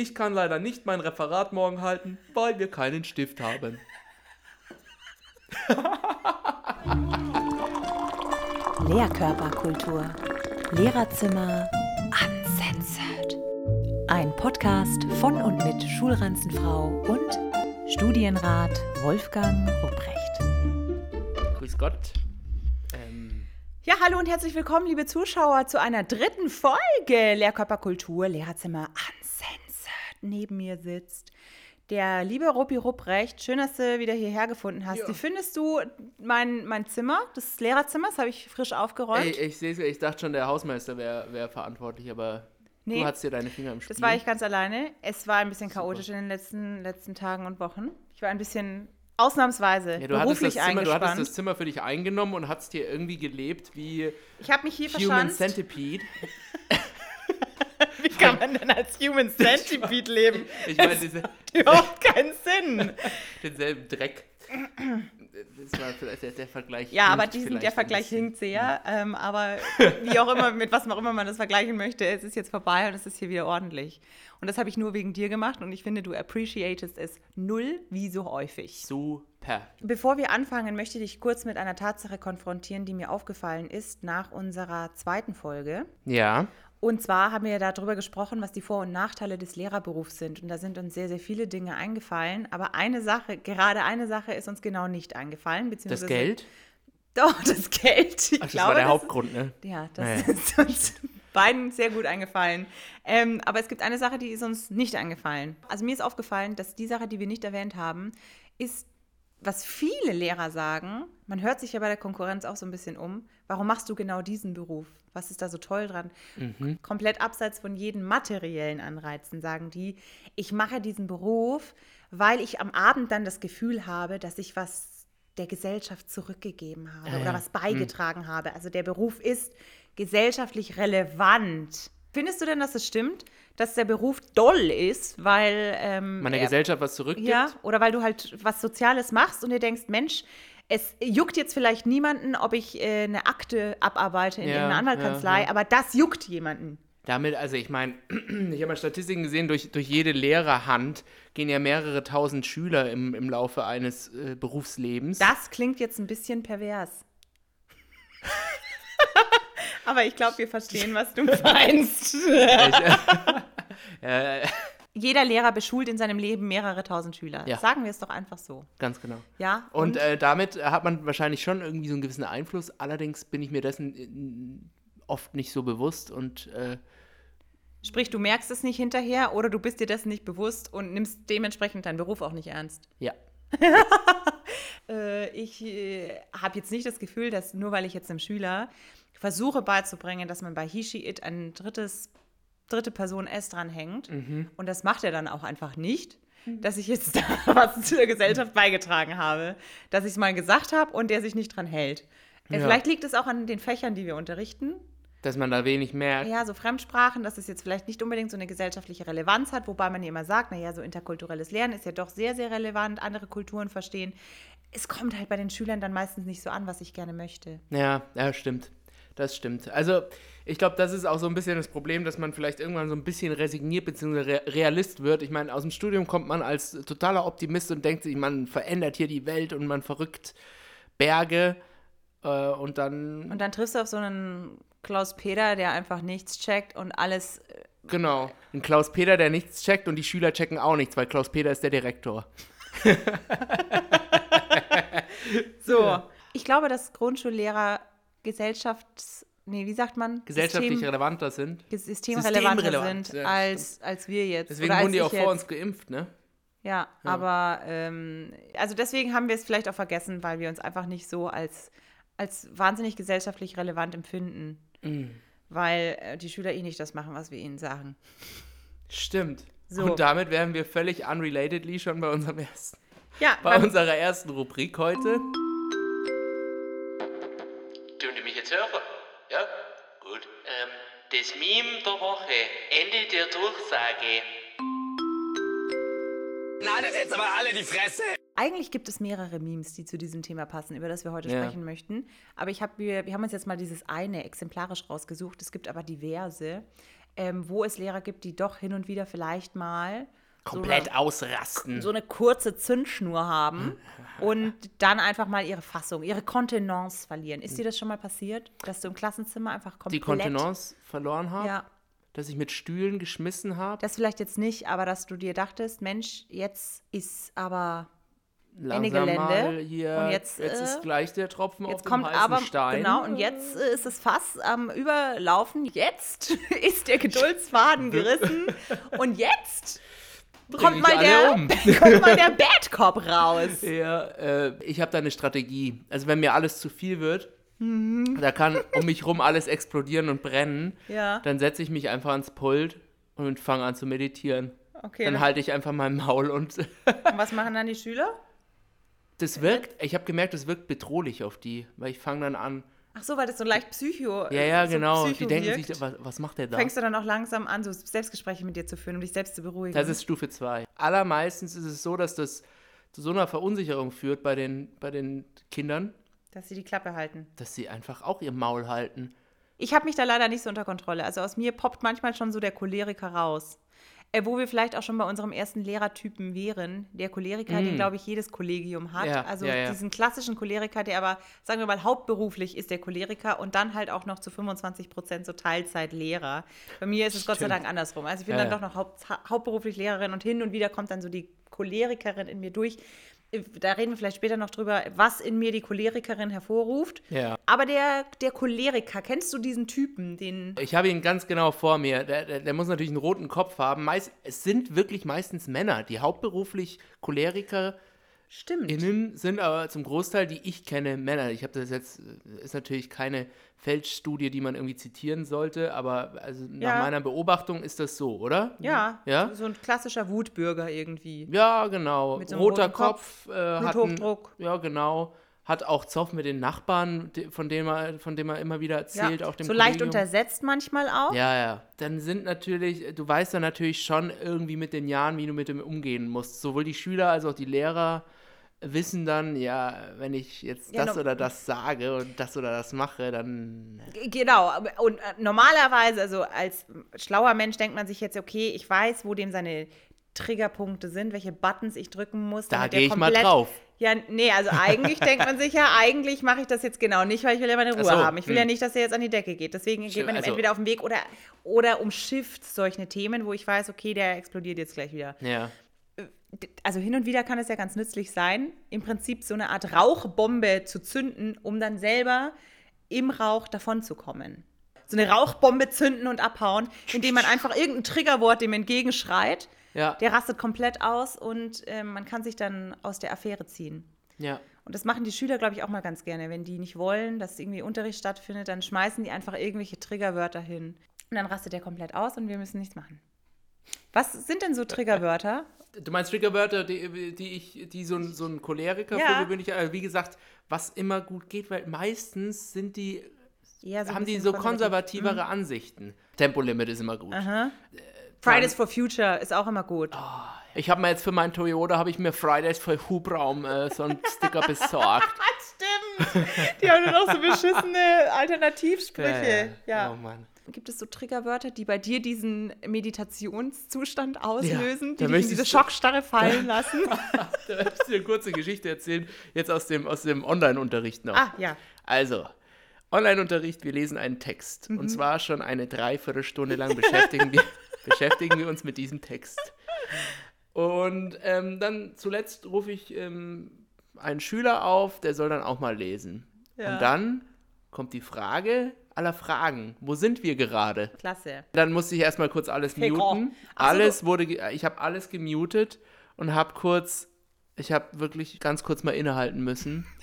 Ich kann leider nicht mein Referat morgen halten, weil wir keinen Stift haben. Lehrkörperkultur. Lehrerzimmer uncensored. Ein Podcast von und mit Schulranzenfrau und Studienrat Wolfgang Rupprecht. Grüß Gott. Ähm, Ja, hallo und herzlich willkommen, liebe Zuschauer, zu einer dritten Folge Lehrkörperkultur, Lehrerzimmer Uncensored. Neben mir sitzt der liebe Ruppi Rupprecht. Schön, dass du wieder hierher gefunden hast. Ja. Wie findest du mein, mein Zimmer, das Lehrerzimmer? Das habe ich frisch aufgeräumt. ey, ich sehe ich dachte schon, der Hausmeister wäre wär verantwortlich, aber Nee. du hattest dir deine Finger im Spiel. das war ich ganz alleine. Es war ein bisschen chaotisch in den letzten, letzten Tagen und Wochen. Ich war ein bisschen ausnahmsweise ja, du, hattest das beruflich Zimmer, du hattest das Zimmer für dich eingenommen und hast hier irgendwie gelebt wie ich habe mich hier Human verschanzt. Centipede. Wie kann man denn als Human Centipede leben? Ich meine, diese, Überhaupt keinen Sinn. denselben Dreck. Das war vielleicht der, der Vergleich. Ja, aber diesen, der Vergleich hinkt sehr. Ähm, aber wie auch immer, mit was auch immer man das vergleichen möchte, es ist jetzt vorbei und es ist hier wieder ordentlich. Und das habe ich nur wegen dir gemacht und ich finde, du appreciatest es null wie so häufig. Super. Bevor wir anfangen, möchte ich dich kurz mit einer Tatsache konfrontieren, die mir aufgefallen ist nach unserer zweiten Folge. Ja. Und zwar haben wir ja darüber gesprochen, was die Vor- und Nachteile des Lehrerberufs sind. Und da sind uns sehr, sehr viele Dinge eingefallen. Aber eine Sache, gerade eine Sache ist uns genau nicht eingefallen. Das beziehungsweise- Geld? Doch, das Geld. Ich Ach, das glaube, war der das Hauptgrund, ne? Ist, ja, das Naja. ist uns beiden sehr gut eingefallen. Ähm, aber es gibt eine Sache, die ist uns nicht eingefallen. Also mir ist aufgefallen, dass die Sache, die wir nicht erwähnt haben, ist, was viele Lehrer sagen, man hört sich ja bei der Konkurrenz auch so ein bisschen um, warum machst du genau diesen Beruf? Was ist da so toll dran? Mhm. Komplett abseits von jeden materiellen Anreizen sagen die, ich mache diesen Beruf, weil ich am Abend dann das Gefühl habe, dass ich was der Gesellschaft zurückgegeben habe Ah, oder ja. was beigetragen habe. Also der Beruf ist gesellschaftlich relevant. Findest du denn, dass es stimmt, dass der Beruf doll ist, weil ähm, Man der er- Gesellschaft was zurückgibt? ja, oder weil du halt was Soziales machst und dir denkst, Mensch, es juckt jetzt vielleicht niemanden, ob ich äh, eine Akte abarbeite in Ja, irgendeiner Anwaltskanzlei, ja, ja. aber das juckt jemanden. Damit, also ich meine, ich habe mal Statistiken gesehen, durch, durch jede Lehrerhand gehen ja mehrere tausend Schüler im, im Laufe eines äh, Berufslebens. Das klingt jetzt ein bisschen pervers. aber ich glaube, wir verstehen, was du meinst. äh, Jeder Lehrer beschult in seinem Leben mehrere tausend Schüler. Ja. Sagen wir es doch einfach so. ganz genau. Ja. Und äh, damit hat man wahrscheinlich schon irgendwie so einen gewissen Einfluss. Allerdings bin ich mir dessen äh, oft nicht so bewusst und äh, Sprich, du merkst es nicht hinterher oder du bist dir dessen nicht bewusst und nimmst dementsprechend deinen Beruf auch nicht ernst. ja. Äh, ich äh, habe jetzt nicht das Gefühl, dass nur weil ich jetzt einem Schüler versuche beizubringen, dass man bei He, She, It ein drittes, dritte Person S dranhängt und das macht er dann auch einfach nicht, dass ich jetzt da was zur Gesellschaft beigetragen habe, dass ich es mal gesagt habe und der sich nicht dran hält. Ja. Vielleicht liegt es auch an den Fächern, die wir unterrichten. Dass man da wenig merkt. Ja, so Fremdsprachen, dass es jetzt vielleicht nicht unbedingt so eine gesellschaftliche Relevanz hat, wobei man ja immer sagt, naja, so interkulturelles Lernen ist ja doch sehr, sehr relevant, andere Kulturen verstehen. Es kommt halt bei den Schülern dann meistens nicht so an, was ich gerne möchte. Ja, ja, stimmt. Das stimmt. Also, ich glaube, das ist auch so ein bisschen das Problem, dass man vielleicht irgendwann so ein bisschen resigniert bzw. Re Realist wird. Ich meine, aus dem Studium kommt man als totaler Optimist und denkt sich, man verändert hier die Welt und man verrückt Berge äh, und dann, Und dann triffst du auf so einen Klaus Peter, der einfach nichts checkt und alles. äh, genau, ein Klaus Peter, der nichts checkt und die Schüler checken auch nichts, weil Klaus Peter ist der Direktor. So. Ich glaube, dass Grundschullehrer Gesellschafts. Nee, wie sagt man? Gesellschaftlich System, relevanter sind. systemrelevanter Systemrelevant, sind ja, als, als wir jetzt. Deswegen wurden die auch vor jetzt. uns geimpft, ne? Ja, aber ähm, also deswegen haben wir es vielleicht auch vergessen, weil wir uns einfach nicht so als, als wahnsinnig gesellschaftlich relevant empfinden. Mm. Weil äh, die Schüler eh nicht das machen, was wir ihnen sagen. Stimmt. So. Und damit wären wir völlig unrelatedly schon bei unserem ersten, Ja, bei unserer ersten Rubrik heute. Tun die mich jetzt hören? Das Meme der Woche. Ende der Durchsage. Na, das jetzt aber alle die Fresse! Eigentlich gibt es mehrere Memes, die zu diesem Thema passen, über das wir heute Ja. sprechen möchten. Aber ich hab, wir, wir haben uns jetzt mal dieses eine exemplarisch rausgesucht. Es gibt aber diverse. ähm, wo es Lehrer gibt, die doch hin und wieder vielleicht mal Komplett so ausrasten. eine, so eine kurze Zündschnur haben und dann einfach mal ihre Fassung, ihre Kontenance verlieren. Ist dir das schon mal passiert, dass du im Klassenzimmer einfach komplett... die Kontenance verloren habe, Ja, dass ich mit Stühlen geschmissen habe. das vielleicht jetzt nicht, aber dass du dir dachtest, Mensch, jetzt ist aber Langsam Gelände. hier, Und jetzt, äh, ist gleich der Tropfen auf Jetzt dem kommt heißen aber, Stein. genau, und jetzt äh, ist das Fass am Überlaufen. Jetzt ist der Geduldsfaden gerissen. Und jetzt kommt mal, der, um. kommt mal der Bad Cop raus. Ja, äh, ich habe da eine Strategie. Also wenn mir alles zu viel wird, da kann um mich rum alles explodieren und brennen, Ja. dann setze ich mich einfach ans Pult und fange an zu meditieren. Okay, Dann dann halte ich einfach mein Maul und und was machen dann die Schüler? das wirkt, ich habe gemerkt, das wirkt bedrohlich auf die, weil ich fange dann an, Ach so, weil das so leicht Psycho ja, ja, so genau, Psycho die denken wirkt. sich, was, was macht der da? Fängst du dann auch langsam an, so Selbstgespräche mit dir zu führen, um dich selbst zu beruhigen? Das ist Stufe 2. Allermeistens ist es so, dass das zu so einer Verunsicherung führt bei den, bei den Kindern, dass sie die Klappe halten. dass sie einfach auch ihr Maul halten. Ich habe mich da leider nicht so unter Kontrolle. Also aus mir poppt manchmal schon so der Choleriker raus. Äh, wo wir vielleicht auch schon bei unserem ersten Lehrertypen wären. Der Choleriker, den, glaube ich, jedes Kollegium hat. Mm. Ja, also ja, ja. diesen klassischen Choleriker, der aber, sagen wir mal, hauptberuflich ist der Choleriker und dann halt auch noch zu 25 Prozent so Teilzeitlehrer. Bei mir ist es Gott sei Stimmt. Dank andersrum. Also ich bin dann doch noch haupt, hauptberuflich Lehrerin und hin und wieder kommt dann so die Cholerikerin in mir durch. Äh, Da reden wir vielleicht später noch drüber, was in mir die Cholerikerin hervorruft. Ja. Aber der, der Choleriker, kennst du diesen Typen, den Ich habe ihn ganz genau vor mir. Der, der, der muss natürlich einen roten Kopf haben. Meist, es sind wirklich meistens Männer, die hauptberuflich CholerikerInnen stimmt? sind, aber zum Großteil, die ich kenne, Männer. Ich habe das jetzt, ist natürlich keine Feldstudie, die man irgendwie zitieren sollte, aber also nach Ja. meiner Beobachtung ist das so, oder? Ja, Ja? so ein klassischer Wutbürger irgendwie. Ja, genau. Mit so einem Roter Kopf, Kopf, äh, hat einen, Bluthochdruck. Ja, genau. Hat auch Zoff mit den Nachbarn, von dem er, von dem er immer wieder erzählt, auch dem so leicht Kollegium. untersetzt manchmal auch. Ja, ja. Dann sind natürlich, du weißt dann natürlich schon irgendwie mit den Jahren, wie du mit dem umgehen musst. Sowohl die Schüler als auch die Lehrer wissen dann, ja, wenn ich jetzt Ja, das no- oder das sage und das oder das mache, dann. G- Genau, und äh, normalerweise, also als schlauer Mensch denkt man sich jetzt, okay, ich weiß, wo dem seine Triggerpunkte sind, welche Buttons ich drücken muss. Da gehe ich mal drauf. Ja, nee, also eigentlich denkt man sich ja, eigentlich mache ich das jetzt genau nicht, weil ich will ja meine Ruhe so, haben. Ich will ja hm. nicht, dass er jetzt an die Decke geht. Deswegen geht man also- entweder auf den Weg oder, oder umschifft solche Themen, wo ich weiß, okay, der explodiert jetzt gleich wieder. Ja. Also hin und wieder kann es ja ganz nützlich sein, im Prinzip so eine Art Rauchbombe zu zünden, um dann selber im Rauch davonzukommen. So eine Rauchbombe zünden und abhauen, indem man einfach irgendein Triggerwort dem entgegenschreit. Ja. Der rastet komplett aus und äh, man kann sich dann aus der Affäre ziehen. Ja. Und das machen die Schüler, glaube ich, auch mal ganz gerne. Wenn die nicht wollen, dass irgendwie Unterricht stattfindet, dann schmeißen die einfach irgendwelche Triggerwörter hin. Und dann rastet der komplett aus und wir müssen nichts machen. Was sind denn so Triggerwörter? Du meinst Triggerwörter, die, die ich, die so ein, so ein Choleriker Ja. für gewöhnlich, äh, wie gesagt, was immer gut geht, weil meistens sind die, Ja, so haben die so konservativ. konservativere Ansichten. Tempolimit ist immer gut. Aha. Fridays for Future ist auch immer gut. Ich habe mir jetzt für meinen Toyota, habe ich mir Fridays für Hubraum äh, so einen Sticker besorgt. Stimmt. Die haben dann auch so beschissene Alternativsprüche. Ja. Oh Mann. Gibt es so Triggerwörter, die bei dir diesen Meditationszustand auslösen, da die dich in diese Schockstarre fallen lassen? Da möchte ich dir eine kurze Geschichte erzählen, jetzt aus dem, aus dem Online-Unterricht noch. ah, ja. Also, Online-Unterricht, wir lesen einen Text. Mhm. Und zwar schon eine Dreiviertelstunde lang beschäftigen wir, beschäftigen wir uns mit diesem Text. Und ähm, dann zuletzt rufe ich ähm, einen Schüler auf, der soll dann auch mal lesen. Ja. Und dann kommt die Frage aller Fragen. Wo sind wir gerade? Klasse. Dann musste ich erstmal kurz alles Hey, muten. So, Alles wurde, ich habe alles gemutet und habe kurz, ich habe wirklich ganz kurz mal innehalten müssen.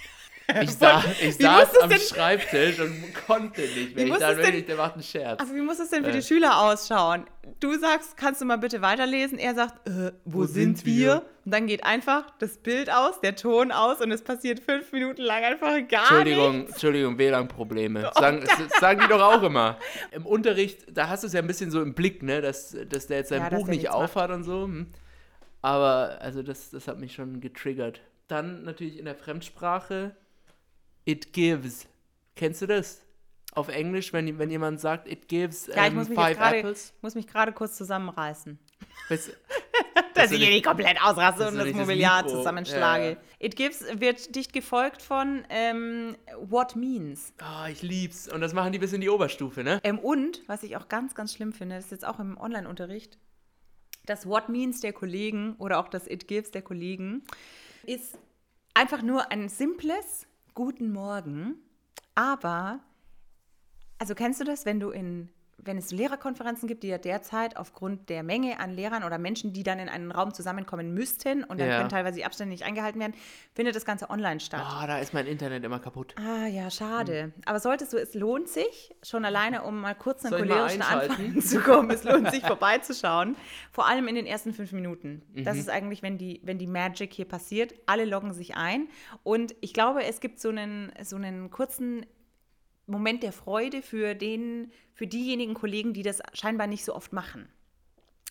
Ich, sa ich saß am denn- Schreibtisch und konnte nicht mehr. Wie Ich dachte wirklich, der macht einen Scherz. Also wie muss es denn für Äh. die Schüler ausschauen? Du sagst, kannst du mal bitte weiterlesen? Er sagt, äh, wo, Wo sind, sind wir? wir? Und dann geht einfach das Bild aus, der Ton aus und es passiert fünf Minuten lang einfach gar Entschuldigung, nichts. Entschuldigung, WLAN-Probleme. Sagen, s- sagen die doch auch immer. Im Unterricht, da hast du es ja ein bisschen so im Blick, ne, dass, dass der jetzt sein Ja, Buch nicht aufhat und so. hm. Aber also das, das hat mich schon getriggert. Dann natürlich in der Fremdsprache, it gives. Kennst du das? auf Englisch, wenn, wenn jemand sagt, it gives Ja, ich ähm, muss mich, five gerade, apples? muss mich gerade kurz zusammenreißen. Weißt- Dass ich hier nicht- komplett ausraste und das das Mobiliar Mikro- zusammenschlage. Ja. It Gives wird dicht gefolgt von ähm, What Means. Ah, ich lieb's. Und das machen die bis in die Oberstufe, ne? Ähm, und, was ich auch ganz, ganz schlimm finde, das ist jetzt auch im Online-Unterricht, das What Means der Kollegen oder auch das It Gives der Kollegen ist einfach nur ein simples Guten Morgen, aber, also kennst du das, wenn du in, wenn es Lehrerkonferenzen gibt, die ja derzeit aufgrund der Menge an Lehrern oder Menschen, die dann in einen Raum zusammenkommen müssten und dann Ja. können teilweise die Abstände nicht eingehalten werden, findet das Ganze online statt. Ah, da ist mein Internet immer kaputt. Ah ja, schade. Aber solltest du, es lohnt sich, schon alleine, um mal kurz einen cholerischen? Anfang zu kommen, es lohnt sich vorbeizuschauen. Vor allem in den ersten fünf Minuten. Mhm. Das ist eigentlich, wenn die, wenn die Magic hier passiert. Alle loggen sich ein. Und ich glaube, es gibt so einen, so einen kurzen Moment der Freude für, den, für diejenigen Kollegen, die das scheinbar nicht so oft machen.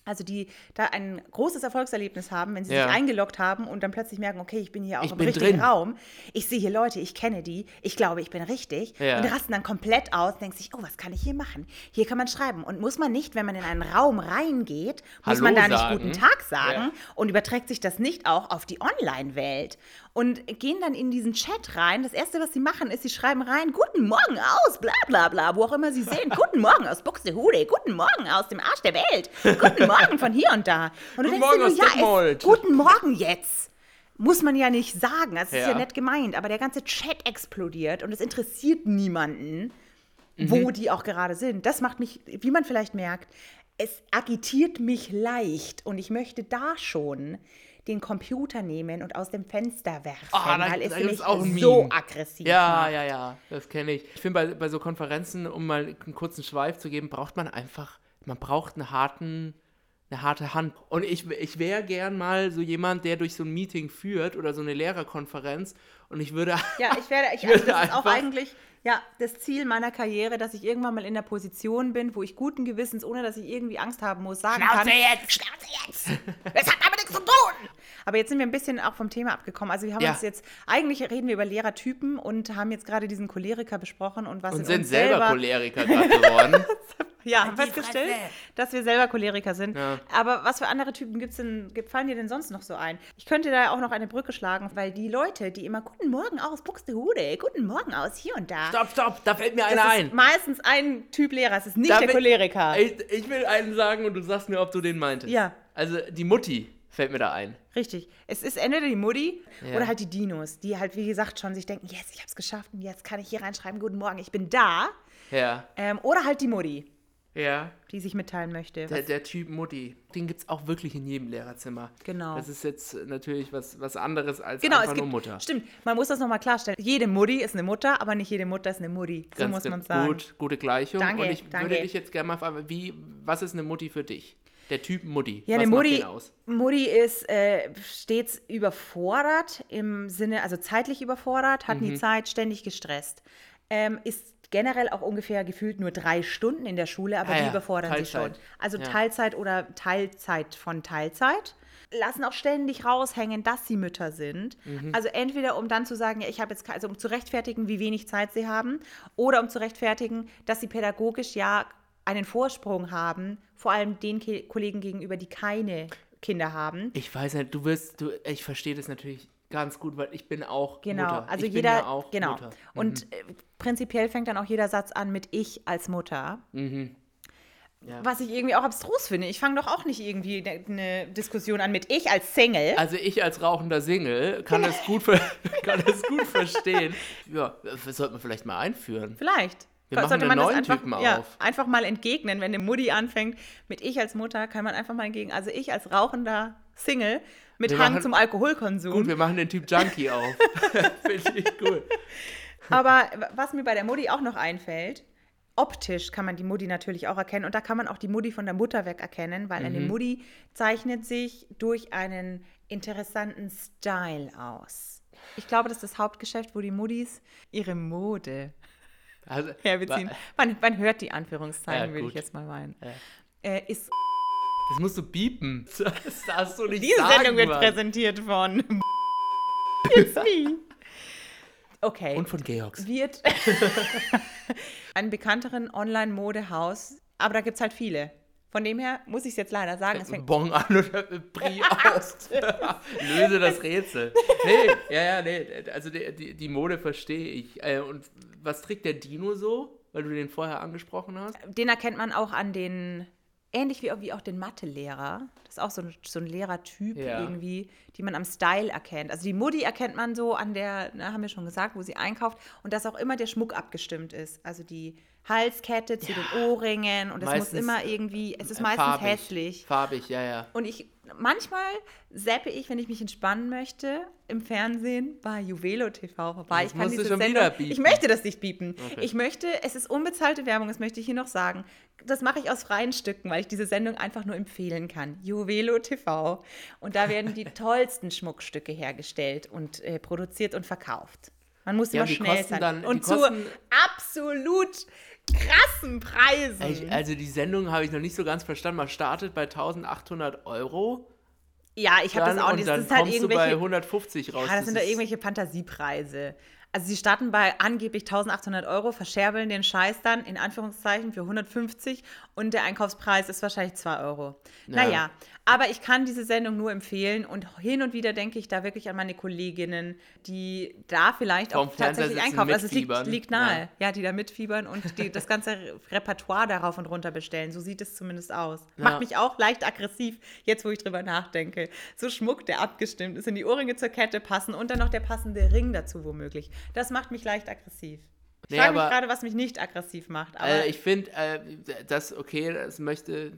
Also die da ein großes Erfolgserlebnis haben, wenn sie Ja. sich eingeloggt haben und dann plötzlich merken, okay, ich bin hier auch Ich im richtigen drin. Raum. Ich sehe hier Leute, ich kenne die, ich glaube, ich bin richtig. Ja. Und rasten dann komplett aus, denkt sich, oh, was kann ich hier machen? Hier kann man schreiben. Und muss man nicht, wenn man in einen Raum reingeht, muss Hallo man da nicht sagen. guten Tag sagen Ja. und überträgt sich das nicht auch auf die Online-Welt. Und gehen dann in diesen Chat rein. Das Erste, was sie machen, ist, sie schreiben rein, guten Morgen aus, bla bla bla, wo auch immer sie sehen. Guten Morgen aus Buxtehude, guten Morgen aus dem Arsch der Welt, guten Morgen von hier und da. Und Guten denkst dir Morgen aus ja, es, guten Morgen jetzt. Muss man ja nicht sagen. Das ist ja Ja. nett gemeint. Aber der ganze Chat explodiert und es interessiert niemanden, Mhm. wo die auch gerade sind. Das macht mich, wie man vielleicht merkt, es agitiert mich leicht und ich möchte da schon den Computer nehmen und aus dem Fenster werfen, Ah, da- weil es gibt's auch so aggressiv Ja, ja, ja, das kenne ich. Ich finde, bei, bei so Konferenzen, um mal einen kurzen Schweif zu geben, braucht man einfach, man braucht einen harten, eine harte Hand. Und ich, ich wäre gern mal so jemand, der durch so ein Meeting führt oder so eine Lehrerkonferenz und ich würde. Ja, ich werde, ich, also würde das ist auch eigentlich ja, das Ziel meiner Karriere, dass ich irgendwann mal in der Position bin, wo ich guten Gewissens, ohne dass ich irgendwie Angst haben muss, sagen kann. jetzt! Schnauze jetzt! Das hat damit nichts zu tun! Aber jetzt sind wir ein bisschen auch vom Thema abgekommen. Also wir haben Ja. uns jetzt, eigentlich reden wir über Lehrertypen und haben jetzt gerade diesen Choleriker besprochen und was und in sind uns selber Choleriker gerade geworden. Ja, haben festgestellt, dass wir selber Choleriker sind. Ja. Aber was für andere Typen gibt's denn, fallen dir denn sonst noch so ein? Ich könnte da auch noch eine Brücke schlagen, weil die Leute, die immer Guten Morgen aus Buxtehude, Guten Morgen aus hier und da. stopp, stopp, da fällt mir Das einer ist ein. meistens ein Typ Lehrer, es ist nicht Da der will- Choleriker. Ich, ich will einen sagen und du sagst mir, ob du den meintest. Ja. Also die Mutti fällt mir da ein. Richtig. Es ist entweder die Mutti Ja. oder halt die Dinos, die halt, wie gesagt, schon sich denken, yes, ich hab's geschafft und jetzt kann ich hier reinschreiben, Guten Morgen, ich bin da. Ja, Ähm, oder halt die Mutti, ja. die sich mitteilen möchte. Der, der Typ Mutti, den gibt es auch wirklich in jedem Lehrerzimmer. Genau. Das ist jetzt natürlich was, was anderes als Genau, einfach es gibt, nur Mutter. stimmt, man muss das nochmal klarstellen. Jede Mutti ist eine Mutter, aber nicht jede Mutter ist eine Mutti. So Ganz muss ge- man sagen. Gut, gute Gleichung. Danke, Und ich danke. würde dich jetzt gerne mal fragen, wie, was ist eine Mutti für dich? Der Typ Mutti. Ja, was eine Mutti? Mutti ist äh, stets überfordert, im Sinne, also zeitlich überfordert, hat Mhm. nie Zeit, ständig gestresst. Ähm, ist generell auch ungefähr gefühlt nur drei Stunden in der Schule, aber Ah die ja, überfordern sie schon. Teilzeit. Also Ja. Teilzeit oder Teilzeit von Teilzeit. Lassen auch ständig raushängen, dass sie Mütter sind. Mhm. Also entweder um dann zu sagen, ja, ich habe jetzt, also um zu rechtfertigen, wie wenig Zeit sie haben, oder um zu rechtfertigen, dass sie pädagogisch ja einen Vorsprung haben, vor allem den Ke Kollegen gegenüber, die keine Kinder haben. Ich weiß nicht, du wirst, du, ich verstehe das natürlich ganz gut, weil ich bin auch Genau, Mutter. also ich jeder, ja auch genau. Mutter. Mhm. Und äh, prinzipiell fängt dann auch jeder Satz an mit ich als Mutter. Mhm. Ja. Was ich irgendwie auch abstrus finde. Ich fange doch auch nicht irgendwie ne- eine Diskussion an mit ich als Single. Also ich als rauchender Single kann es gut, kann es gut verstehen. Ja, das sollte man vielleicht mal einführen. Vielleicht. Wir machen Sollte einen das neuen einfach, Typen ja, auf. einfach mal entgegnen, wenn eine Mutti anfängt mit ich als Mutter, kann man einfach mal entgegen. Also ich als rauchender Single mit Wir Hang machen- zum Alkoholkonsum. Gut, wir machen den Typ Junkie auf. Finde ich cool. Aber was mir bei der Mutti auch noch einfällt, optisch kann man die Mutti natürlich auch erkennen und da kann man auch die Mutti von der Mutter weg erkennen, weil Mhm. eine Mutti zeichnet sich durch einen interessanten Style aus. Ich glaube, das ist das Hauptgeschäft, wo die Muttis ihre Mode Also, herbeziehen. Man, man hört die Anführungszeichen, Ja, würde ich jetzt mal meinen. Ja. Äh, ist Das musst du biepen. Das darfst du nicht Diese sagen, Sendung wird Mann. präsentiert von It's me. Okay. Und von Georgs. wird ein bekannteren Online-Modehaus, aber da gibt es halt viele. Von dem her muss ich es jetzt leider sagen, es fängt Bon an oder Brie aus. Löse das Rätsel. Nee, ja, ja, nee. Also die, die, Mode verstehe ich. Äh, Und was trägt der Dino so? Weil du den vorher angesprochen hast. den erkennt man auch an den, ähnlich wie, wie auch den Mathelehrer. Das ist auch so ein, so ein Lehrertyp Ja. irgendwie, die man am Style erkennt. Also die Mutti erkennt man so an der, na, haben wir schon gesagt, wo sie einkauft und dass auch immer der Schmuck abgestimmt ist. Also die Halskette zu den Ohrringen und es muss immer irgendwie, es ist Äh, meistens farbig. hässlich. Farbig, ja, ja. Und ich, manchmal seppe ich, wenn ich mich entspannen möchte, im Fernsehen bei Juvelo TV vorbei. Ich kann diese schon Sendung, ich möchte das nicht biepen. Okay. Ich möchte, es ist unbezahlte Werbung, das möchte ich hier noch sagen. Das mache ich aus freien Stücken, weil ich diese Sendung einfach nur empfehlen kann. Juvelo TV. Und da werden die tollsten Schmuckstücke hergestellt und äh, produziert und verkauft. Man muss Ja, immer schnell sein. dann- und zu absolut krassen Preisen. Ich, also die Sendung habe ich noch nicht so ganz verstanden. Man startet bei 1800 Euro. ja, ich habe das auch und nicht. dann Das ist halt irgendwelche bei 150 raus. Ja, das sind da ist- irgendwelche Fantasiepreise. Also sie starten bei angeblich 1800 Euro, verscherbeln den Scheiß dann in Anführungszeichen für 150 und der Einkaufspreis ist wahrscheinlich 2 Euro. Naja, aber ich kann diese Sendung nur empfehlen und hin und wieder denke ich da wirklich an meine Kolleginnen, die da vielleicht Vorm auch tatsächlich einkaufen. Also es liegt, liegt nahe, Ja. ja. die da mitfiebern und die das ganze Repertoire darauf und runter bestellen. So sieht es zumindest aus. Ja. Macht mich auch leicht aggressiv, jetzt wo ich drüber nachdenke. So Schmuck, der abgestimmt ist, in die Ohrringe zur Kette passen und dann noch der passende Ring dazu womöglich. Das macht mich leicht aggressiv. Ich Nee, frage mich gerade, was mich nicht aggressiv macht. Aber Also ich finde, äh, das okay, das möchte,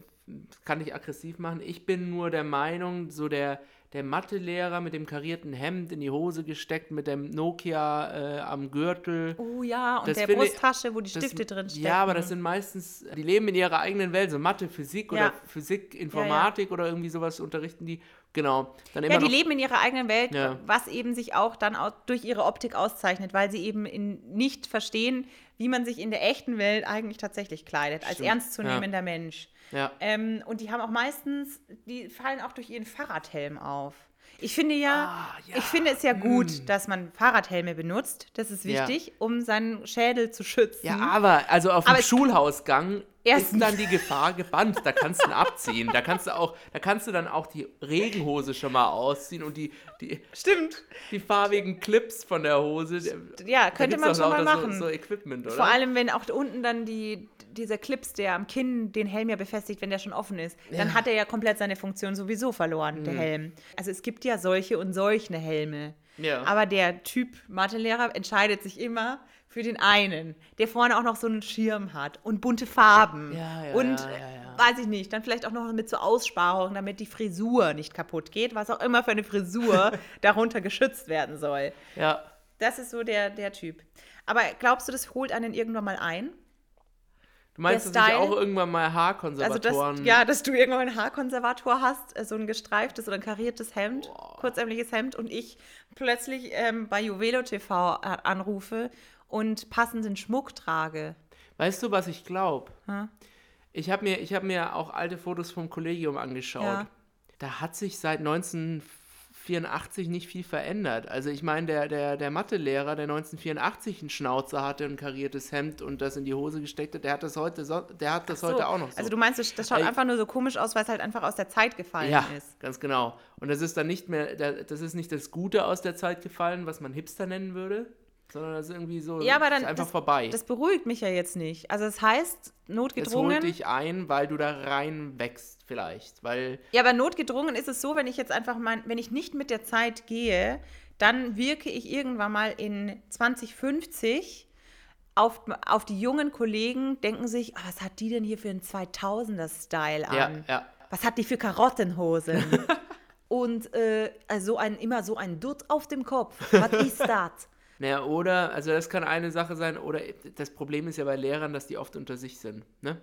kann ich aggressiv machen. Ich bin nur der Meinung, so der, der Mathelehrer mit dem karierten Hemd in die Hose gesteckt, mit dem Nokia äh, am Gürtel. oh ja, und das der Brusttasche, wo die das- Stifte drin stecken. Ja, aber das sind meistens, die leben in ihrer eigenen Welt, so Mathe, Physik Ja. oder Physik, Informatik oder irgendwie sowas unterrichten die. Genau. Dann immer Ja, die noch, leben in ihrer eigenen Welt, Ja. was eben sich auch dann au- durch ihre Optik auszeichnet, weil sie eben in, nicht verstehen, wie man sich in der echten Welt eigentlich tatsächlich kleidet, als Stimmt, ernstzunehmender Mensch. Ja. Ähm, und die haben auch meistens, die fallen auch durch ihren Fahrradhelm auf. Ich finde ja, Ah, ja. ich finde es ja gut, dass man Fahrradhelme benutzt. Das ist Ja. wichtig, um seinen Schädel zu schützen. Ja, aber also auf Aber dem Schulhausgang Erstens- ist dann die Gefahr gebannt. Da kannst du ihn abziehen. Da kannst du auch, da kannst du dann auch die Regenhose schon mal ausziehen und die, die, Stimmt. die farbigen Clips von der Hose. Ja, könnte man schon mal machen. So, so Equipment, oder? Vor allem, wenn auch unten dann die, dieser Clips, der am Kinn den Helm ja befestigt, wenn der schon offen ist, dann hat er ja komplett seine Funktion sowieso verloren, Mhm. der Helm. Also es gibt ja solche und solche Helme. Ja. Aber der Typ Mathelehrer entscheidet sich immer für den einen, der vorne auch noch so einen Schirm hat und bunte Farben. Ja, ja, und ja, äh, weiß ich nicht, dann vielleicht auch noch mit so Aussparungen, damit die Frisur nicht kaputt geht, was auch immer für eine Frisur darunter geschützt werden soll. ja. Das ist so der, der Typ. Aber glaubst du, das holt einen irgendwann mal ein? Du meinst, dass ich auch irgendwann mal Also, Haarkonservatoren... dass, ja, dass du irgendwann einen Haarkonservator hast, äh, so ein gestreiftes oder ein kariertes Hemd, kurzärmliches Hemd und ich plötzlich ähm, bei Juvelo TV a- anrufe und passenden Schmuck trage. Weißt du, was ich glaube? Hm? Ich habe mir, ich hab mir auch alte Fotos vom Kollegium angeschaut. Ja. Da hat sich seit 1984 nicht viel verändert. Also ich meine, der, der, der Mathelehrer, der 1984 einen Schnauzer hatte, ein kariertes Hemd und das in die Hose gesteckt hat, der hat das heute, so, der hat das heute So, auch noch so. Also du meinst, das schaut Ey. einfach nur so komisch aus, weil es halt einfach aus der Zeit gefallen ja, ist. ganz genau. Und das ist dann nicht mehr, das ist nicht das Gute aus der Zeit gefallen, was man Hipster nennen würde, sondern das ist irgendwie so, Ja, aber dann ist einfach das, vorbei. Das beruhigt mich ja jetzt nicht. Also es heißt, es holt notgedrungen. dich ein, weil du da rein wächst vielleicht, weil Ja, aber notgedrungen ist es so, wenn ich jetzt einfach mein, wenn ich nicht mit der Zeit gehe, dann wirke ich irgendwann mal in 2050 auf, auf die jungen Kollegen, denken sich, ah, was hat die denn hier für einen 2000er-Style an? ja, ja. Was hat die für Karottenhosen? Und äh, also ein, immer so ein Dutt auf dem Kopf. Was ist das? Naja, oder, also das kann eine Sache sein, oder das Problem ist ja bei Lehrern, dass die oft unter sich sind. Ne?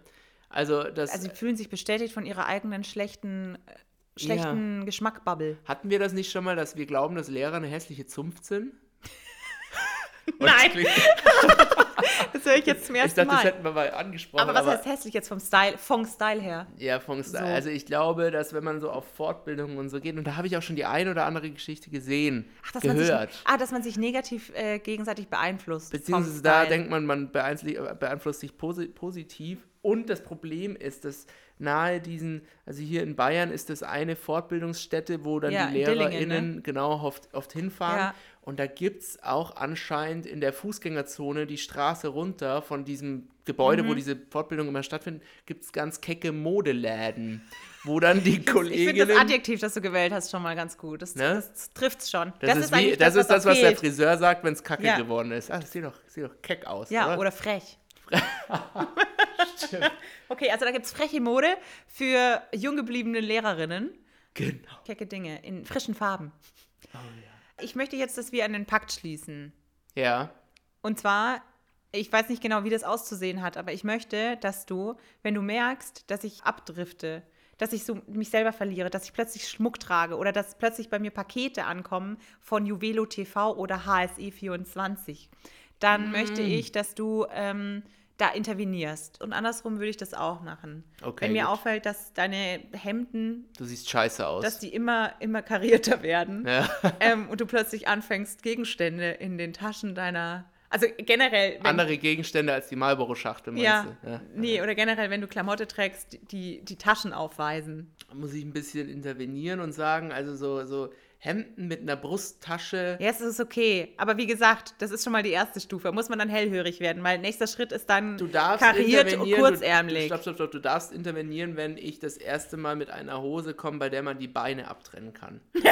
Also, das Also sie fühlen sich bestätigt von ihrer eigenen schlechten, äh, schlechten Geschmackbubble. hatten wir das nicht schon mal, dass wir glauben, dass Lehrer eine hässliche Zunft sind? Und das Nein. Das höre ich jetzt zum Ich ersten dachte, das Mal. hätten wir mal angesprochen. Aber was heißt hässlich jetzt vom Style, vom Style her? Ja, von Style. So. Also ich glaube, dass wenn man so auf Fortbildungen und so geht, und da habe ich auch schon die ein oder andere Geschichte gesehen, Ach, dass Man sich, gehört. ah, dass man sich negativ äh, gegenseitig beeinflusst. vom Beziehungsweise da denkt man, man beeinflusst, beeinflusst sich posi positiv. Und das Problem ist, dass nahe diesen, also hier in Bayern ist das eine Fortbildungsstätte, wo dann Ja, die Dillingen, LehrerInnen ne? genau oft, oft hinfahren. Ja. Und da gibt es auch anscheinend in der Fußgängerzone die Straße runter von diesem Gebäude, Mhm. wo diese Fortbildungen immer stattfinden, gibt es ganz kecke Modeläden, wo dann die Ich finde Kolleginnen... das Adjektiv, das du gewählt hast, schon mal ganz gut. Das, Ne? das trifft's schon. das, ist, wie, eigentlich das, ist das, was der. Friseur sagt, wenn es kacke Ja. geworden ist. Ah, das sieht doch, sieht doch keck aus, Ja, oder? oder frech. okay, also da gibt es freche Mode für jung gebliebene Lehrerinnen. Genau. Kecke Dinge in frischen Farben. Oh, Ich möchte jetzt, dass wir einen Pakt schließen. Ja. Und zwar, ich weiß nicht genau, wie das auszusehen hat, aber ich möchte, dass du, wenn du merkst, dass ich abdrifte, dass ich so mich selber verliere, dass ich plötzlich Schmuck trage oder dass plötzlich bei mir Pakete ankommen von Juvelo TV oder HSE24, dann möchte ich, dass du ähm, da intervenierst. Und andersrum würde ich das auch machen. Okay, Wenn mir gut. auffällt, dass deine Hemden, Du siehst scheiße aus. dass die immer, immer karierter werden ja. ähm, und du plötzlich anfängst, Gegenstände in den Taschen deiner. Also generell. Wenn, Andere Gegenstände als die Marlboro-Schachtel, meinst ja, du? Ja. Nee, oder generell, wenn du Klamotte trägst, die die Taschen aufweisen. Da muss ich ein bisschen intervenieren und sagen, also so, so Hemden mit einer Brusttasche. Ja, es ist okay. Aber wie gesagt, das ist schon mal die erste Stufe. Muss man dann hellhörig werden, weil nächster Schritt ist dann Du kariert und kurzärmlich. Du, stopp, stopp, stopp. Du darfst intervenieren, wenn ich das erste Mal mit einer Hose komme, bei der man die Beine abtrennen kann.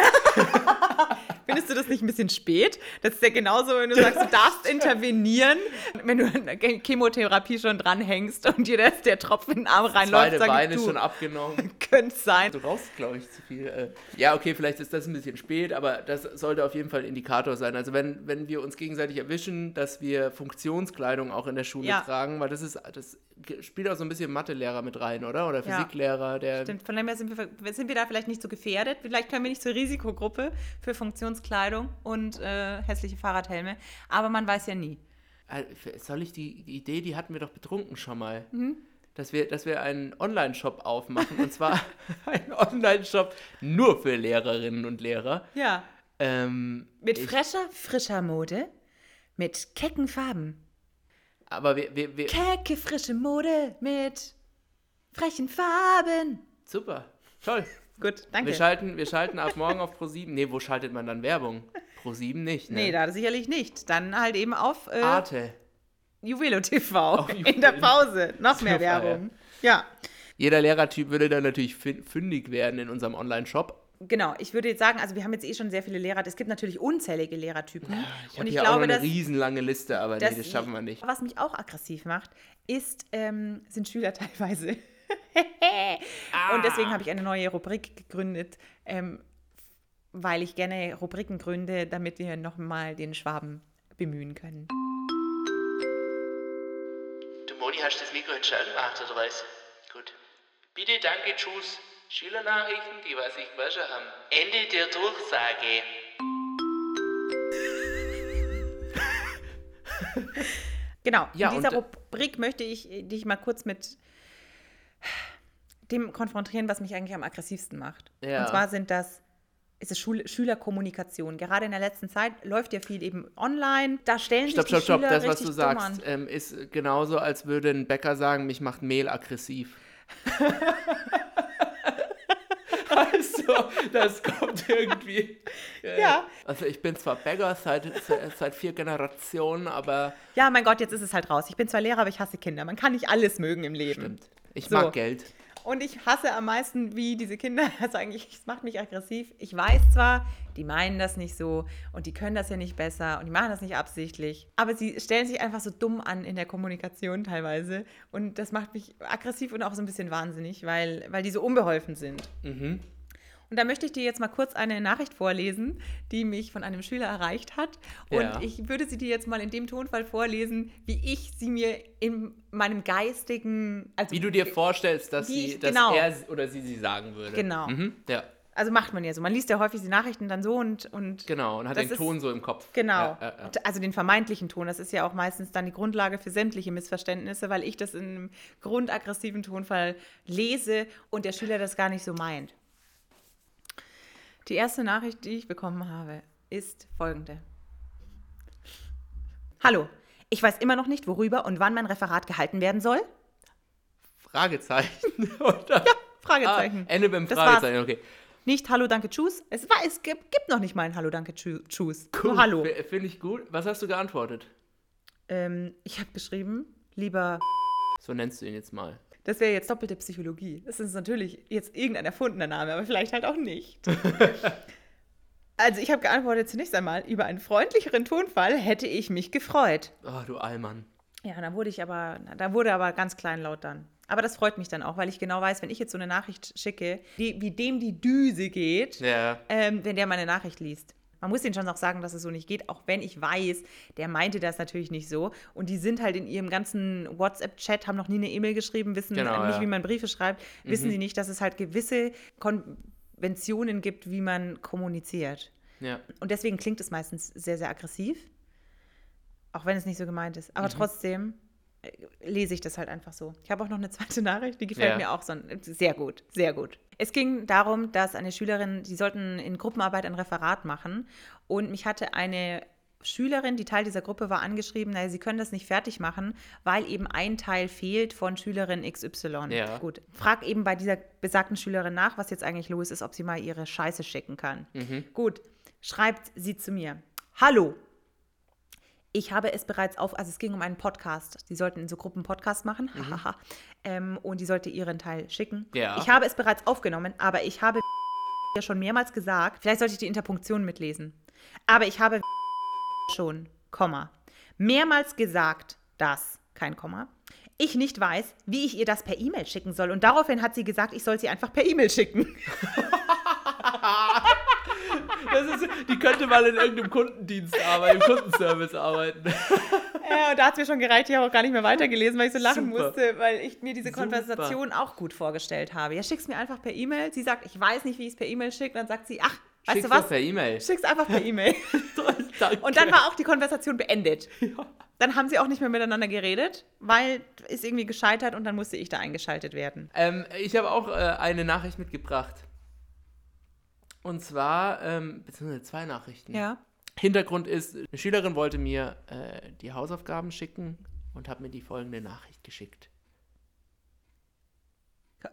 Findest du das nicht ein bisschen spät? Das ist ja genauso, wenn du sagst, du darfst intervenieren, wenn du an der Chemotherapie schon dranhängst und dir das, der Tropfen in den Arm reinläuft, Beine ich, ist schon abgenommen. könnte sein. Du rauchst, glaube ich, zu viel. Äh, ja, okay, vielleicht ist das ein bisschen spät, aber das sollte auf jeden Fall ein Indikator sein. Also wenn, wenn wir uns gegenseitig erwischen, dass wir Funktionskleidung auch in der Schule Ja. tragen, weil das ist, das spielt auch so ein bisschen Mathelehrer mit rein, oder? Oder. Physiklehrer, der. Stimmt, von dem her sind wir, sind wir da vielleicht nicht so gefährdet. Vielleicht können wir nicht zur Risikogruppe für Funktionskleidung und äh, hässliche Fahrradhelme. Aber man weiß ja nie. Soll ich die, die Idee, die hatten wir doch betrunken schon mal. Mhm. Dass wir, dass wir einen Online-Shop aufmachen und zwar einen Online-Shop nur für Lehrerinnen und Lehrer. Ja. Ähm, Mit frischer, frischer Mode. Mit kecken Farben. aber wir, wir, wir, Kecke, frische Mode mit frechen Farben. super, toll. Gut, danke. Wir schalten, wir schalten ab morgen auf Pro7. Nee, wo schaltet man dann Werbung? Pro7 nicht, ne? nee, da sicherlich nicht. Dann halt eben auf äh, Arte. Juvelo TV. Auf In der. Pause. Noch mehr ja. Werbung. Ja. Jeder Lehrertyp würde dann natürlich fündig werden in unserem Online-Shop. Genau, ich würde jetzt sagen, also wir haben jetzt eh schon sehr viele Lehrer. Es gibt natürlich unzählige Lehrertypen. Ich habe hier auch noch eine dass, riesenlange Liste, aber nee, dass- das schaffen wir nicht. Was mich auch aggressiv macht, ist, ähm, sind Schüler teilweise. Ah. Und deswegen habe ich eine neue Rubrik gegründet, ähm, weil ich gerne Rubriken gründe, damit wir nochmal den Schwaben bemühen können. Du Moni, hast das Mikro jetzt schon angemacht, oder was? Gut. Bitte, danke, tschüss. Schülernachrichten, die was ich waschen haben. Ende der Durchsage. Genau, Ja, in dieser und- Rubrik möchte ich dich mal kurz mit dem konfrontieren, was mich eigentlich am aggressivsten macht. Ja. Und zwar sind das ist es Schul Schülerkommunikation. Gerade in der letzten Zeit läuft ja viel eben online. Da stellen Stopp, sich die stopp, stopp. Schüler Das, was du sagst, ähm, ist genauso, als würde ein Bäcker sagen, mich macht Mehl aggressiv. also, das kommt irgendwie. äh, Ja. Also, ich bin zwar Bäcker seit, seit, seit vier Generationen, aber Ja, mein Gott, jetzt ist es halt raus. Ich bin zwar Lehrer, aber ich hasse Kinder. Man kann nicht alles mögen im Leben. stimmt. Ich So. mag Geld. Und ich hasse am meisten, wie diese Kinder, also eigentlich, es macht mich aggressiv. Ich weiß zwar, die meinen das nicht so und die können das ja nicht besser und die machen das nicht absichtlich, aber sie stellen sich einfach so dumm an in der Kommunikation teilweise und das macht mich aggressiv und auch so ein bisschen wahnsinnig, weil, weil die so unbeholfen sind. Mhm. Und da möchte ich dir jetzt mal kurz eine Nachricht vorlesen, die mich von einem Schüler erreicht hat. Und Ja. ich würde sie dir jetzt mal in dem Tonfall vorlesen, wie ich sie mir in meinem geistigen, also Wie du dir vorstellst, dass, sie, ich- dass genau. er oder sie sie sagen würde. Genau. Mhm. Ja. Also macht man ja so. Man liest ja häufig die Nachrichten dann so und. und Genau, und hat den ist- Ton so im Kopf. Genau. Ja, ja, ja. Also den vermeintlichen Ton. Das ist ja auch meistens dann die Grundlage für sämtliche Missverständnisse, weil ich das in einem grundaggressiven Tonfall lese und der Schüler das gar nicht so meint. Die erste Nachricht, die ich bekommen habe, ist folgende. Hallo, ich weiß immer noch nicht, worüber und wann mein Referat gehalten werden soll. Fragezeichen. Oder? Fragezeichen. Ah, Ende beim Fragezeichen, okay. Nicht Hallo, danke, tschüss. Es, war, es gibt, gibt noch nicht mal ein Hallo, danke, tschü- tschüss. Nur Hallo. Finde ich gut. Was hast du geantwortet? Ähm, ich habe geschrieben, lieber So nennst du ihn jetzt mal. Das wäre jetzt doppelte Psychologie. Das ist natürlich jetzt irgendein erfundener Name, aber vielleicht halt auch nicht. also ich habe geantwortet zunächst einmal, über einen freundlicheren Tonfall hätte ich mich gefreut. Oh, du Allmann. Ja, da wurde ich aber, da wurde aber ganz kleinlaut dann. Aber das freut mich dann auch, weil ich genau weiß, wenn ich jetzt so eine Nachricht schicke, die, wie dem die Düse geht, Ja. ähm, wenn der meine Nachricht liest. Man muss denen schon auch sagen, dass es so nicht geht, auch wenn ich weiß, der meinte das natürlich nicht so. Und die sind halt in ihrem ganzen WhatsApp-Chat, haben noch nie eine E-Mail geschrieben, wissen Genau, nicht, ja. wie man Briefe schreibt, wissen sie nicht, dass es halt gewisse Konventionen gibt, wie man kommuniziert. Ja. Und deswegen klingt es meistens sehr, sehr aggressiv. Auch wenn es nicht so gemeint ist. Mhm. Aber trotzdem äh, lese ich das halt einfach so. Ich habe auch noch eine zweite Nachricht, die gefällt Ja. mir auch so. Sehr gut, sehr gut. Es ging darum, dass eine Schülerin, die sollten in Gruppenarbeit ein Referat machen. Und mich hatte eine Schülerin, die Teil dieser Gruppe war, angeschrieben, naja, sie können das nicht fertig machen, weil eben ein Teil fehlt von Schülerin XY. Ja. Gut. Frag eben bei dieser besagten Schülerin nach, was jetzt eigentlich los ist, ob sie mal ihre Scheiße schicken kann. Gut. Schreibt sie zu mir. Hallo, ich habe es bereits auf, also es ging um einen Podcast. Die sollten in so Gruppen Podcast machen. hahaha. ähm, und die sollte ihren Teil schicken. Ja. Ich habe es bereits aufgenommen, aber ich habe ja schon mehrmals gesagt, vielleicht sollte ich die Interpunktion mitlesen. Aber ich habe schon, Komma, mehrmals gesagt, dass, kein Komma, ich nicht weiß, wie ich ihr das per E-Mail schicken soll. Und daraufhin hat sie gesagt, ich soll sie einfach per E-Mail schicken. Das ist, die könnte mal in irgendeinem Kundendienst arbeiten, im Kundenservice arbeiten. Ja, und da hat es mir schon gereicht, ich habe auch gar nicht mehr weitergelesen, weil ich so lachen Super. musste, weil ich mir diese Super. Konversation auch gut vorgestellt habe. Ja, schick's mir einfach per E-Mail. Sie sagt, ich weiß nicht, wie ich es per E-Mail schicke. Dann sagt sie, ach, weißt Schick's du was? per E-Mail. Schick's einfach per E-Mail. Und dann war auch die Konversation beendet. Dann haben sie auch nicht mehr miteinander geredet, weil ist irgendwie gescheitert und dann musste ich da eingeschaltet werden. Ähm, ich habe auch äh, eine Nachricht mitgebracht. Und zwar, ähm, beziehungsweise zwei Nachrichten. Ja. Hintergrund ist, eine Schülerin wollte mir äh, die Hausaufgaben schicken und hat mir die folgende Nachricht geschickt.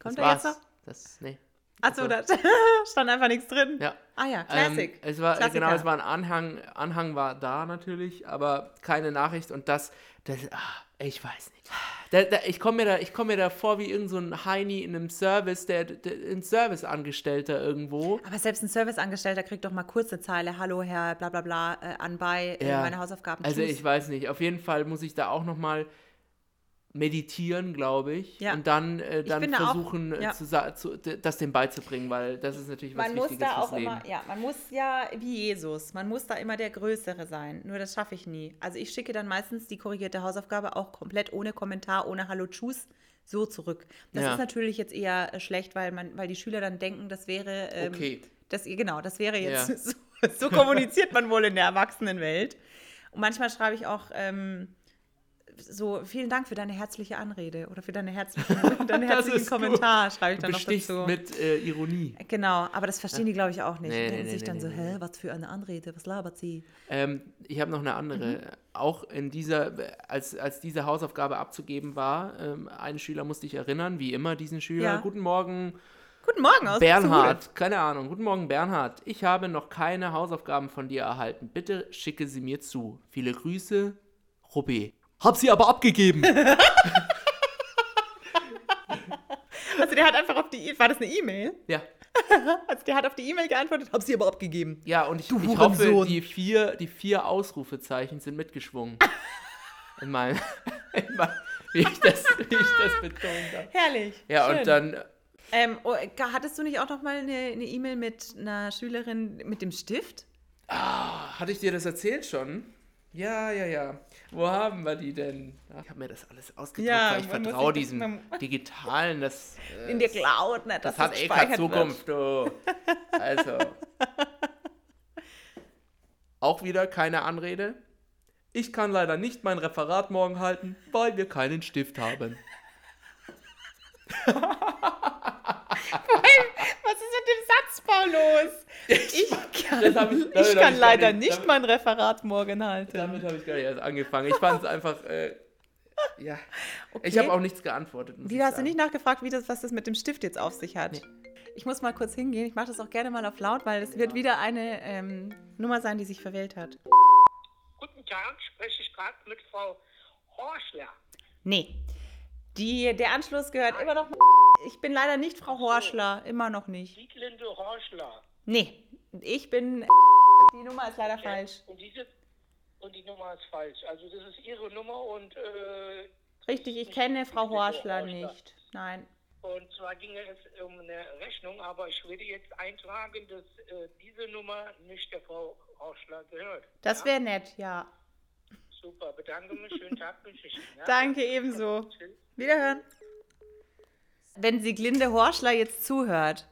Kommt das er jetzt war's. noch? Das, nee. Achso, da stand einfach nichts drin. Ja. Ah ja, Classic. Ähm, es war, Klassiker. genau, es war ein Anhang, Anhang war da natürlich, aber keine Nachricht und das, das ah, ich weiß nicht. Da, da, ich komme mir, da- ich komm mir da vor wie irgend so ein Heini in einem Service, der, der ein Serviceangestellter irgendwo. Aber selbst ein Serviceangestellter kriegt doch mal kurze Zeile, hallo Herr bla bla bla, äh, anbei, äh, Ja. meine Hausaufgaben. Also tschüss. ich weiß nicht. Auf jeden Fall muss ich da auch noch mal meditieren, glaube ich, Ja. und dann, äh, dann finde auch, versuchen, äh, ja. zu, zu, das dem beizubringen, weil das ist natürlich was man muss Wichtiges da fürs auch Leben. immer, ja, man muss ja wie Jesus, man muss da immer der Größere sein. Nur das schaffe ich nie. Also ich schicke dann meistens die korrigierte Hausaufgabe auch komplett ohne Kommentar, ohne Hallo Tschüss so zurück. Das Ja. ist natürlich jetzt eher äh, schlecht, weil man, weil die Schüler dann denken, das wäre ähm, Okay. das genau, das wäre jetzt so, so kommuniziert man wohl in der Erwachsenenwelt. Und manchmal schreibe ich auch ähm, so, vielen Dank für deine herzliche Anrede oder für deine herzlichen, deinen herzlichen ist gut. Kommentar, schreibe ich Du dann noch bestichst dazu. mit äh, Ironie. Genau, aber das verstehen die, glaube ich, auch nicht. Nee, die denken nee, sich nee, dann so, hä, was für eine Anrede, was labert sie? Ähm, ich habe noch eine andere. Mhm. Auch in dieser, als, als diese Hausaufgabe abzugeben war, ähm, einen Schüler musste ich erinnern, wie immer diesen Schüler. Ja. Guten Morgen, Guten Morgen aus Bernhard. Keine Ahnung. Guten Morgen, Bernhard. Ich habe noch keine Hausaufgaben von dir erhalten. Bitte schicke sie mir zu. Viele Grüße, Robé. Hab sie aber abgegeben. Also der hat einfach auf die, E- war das eine E-Mail? ja. Also der hat auf die E-Mail geantwortet, hab sie aber abgegeben. Ja, und ich, Du ich hoffe, die vier, die vier Ausrufezeichen sind mitgeschwungen. in meinem, in meinem wie, ich das, wie ich das betont habe. Herrlich. Ja, schön. und dann Ähm, oh, hattest du nicht auch noch mal eine eine E-Mail mit einer Schülerin mit dem Stift? Hatte ich dir das erzählt schon? Ja, ja, ja. Wo haben wir die denn? Ach, Ich habe mir das alles ausgedruckt, Ja, weil ich vertraue das- diesem man- digitalen, das, äh, In der Cloud, ne, das dass hat eh keine Zukunft, du. Also. Auch wieder keine Anrede. Ich kann leider nicht mein Referat morgen halten, weil wir keinen Stift haben. Was ist Satzbau los? Ich kann, ich- ich kann ich leider nicht- nicht damit- mein Referat morgen halten. Damit habe ich gar nicht erst angefangen. Ich fand es einfach, äh, ja. Ich Okay. habe auch nichts geantwortet. Wie ich hast du nicht nachgefragt, wie das, was das mit dem Stift jetzt auf sich hat? Ich muss mal kurz hingehen. Ich mache das auch gerne mal auf laut, weil es wird wieder eine ähm, Nummer sein, die sich verwählt hat. Guten Tag, spreche ich gerade mit Frau Horschler. Nee. Die, der Anschluss gehört immer noch. Ich bin leider nicht Frau Horschler, immer noch nicht. Sieglinde Horschler. Nee, ich bin. Die Nummer ist leider falsch. Und diese und die Nummer ist falsch. Also das ist Ihre Nummer und äh, Richtig, ich kenne Frau Horschler nicht. Nein. und zwar ginge es um eine Rechnung, aber ich würde jetzt eintragen, dass äh, diese Nummer nicht der Frau Horschler gehört. Das Ja? wäre nett, ja. Super. Bedanke mich. Schönen Tag wünsche ich Ihnen. Ja? Danke ebenso. Tschüss. Wiederhören. Wenn Sieglinde Horschler jetzt zuhört,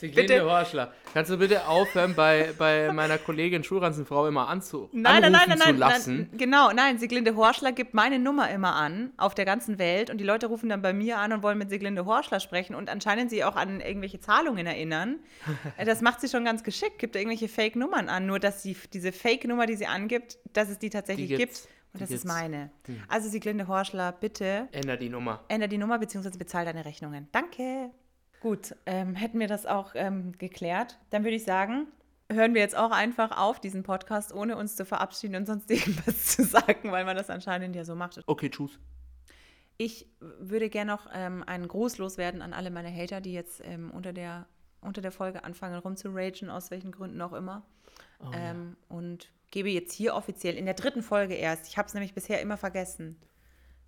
Bitte. Horschler, kannst du bitte aufhören, bei, bei meiner Kollegin Schulranzenfrau immer anzu Nein, nein, nein, nein, zu nein, lassen? nein. Genau, nein, Sieglinde Horschler gibt meine Nummer immer an auf der ganzen Welt und die Leute rufen dann bei mir an und wollen mit Sieglinde Horschler sprechen und anscheinend sie auch an irgendwelche Zahlungen erinnern. Das macht sie schon ganz geschickt, gibt irgendwelche Fake-Nummern an, nur dass sie diese Fake-Nummer, die sie angibt, dass es die tatsächlich Die gibt und das ist gibt's. Hm. meine. Also Sieglinde Horschler, bitte Änder die Nummer. änder die Nummer bzw. bezahl deine Rechnungen. Danke. Gut, ähm, hätten wir das auch ähm, geklärt, dann würde ich sagen, hören wir jetzt auch einfach auf diesen Podcast, ohne uns zu verabschieden und sonst irgendwas zu sagen, weil man das anscheinend ja so macht. Okay, tschüss. Ich würde gerne noch ähm, einen Gruß loswerden an alle meine Hater, die jetzt ähm, unter, der, unter der Folge anfangen rumzuragen, aus welchen Gründen auch immer. ähm, Und gebe jetzt hier offiziell in der dritten Folge erst, ich habe es nämlich bisher immer vergessen,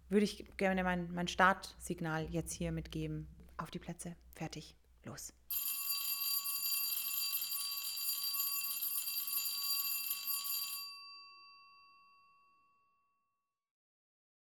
würde ich gerne mein, mein Startsignal jetzt hier mitgeben. Auf die Plätze, fertig, los.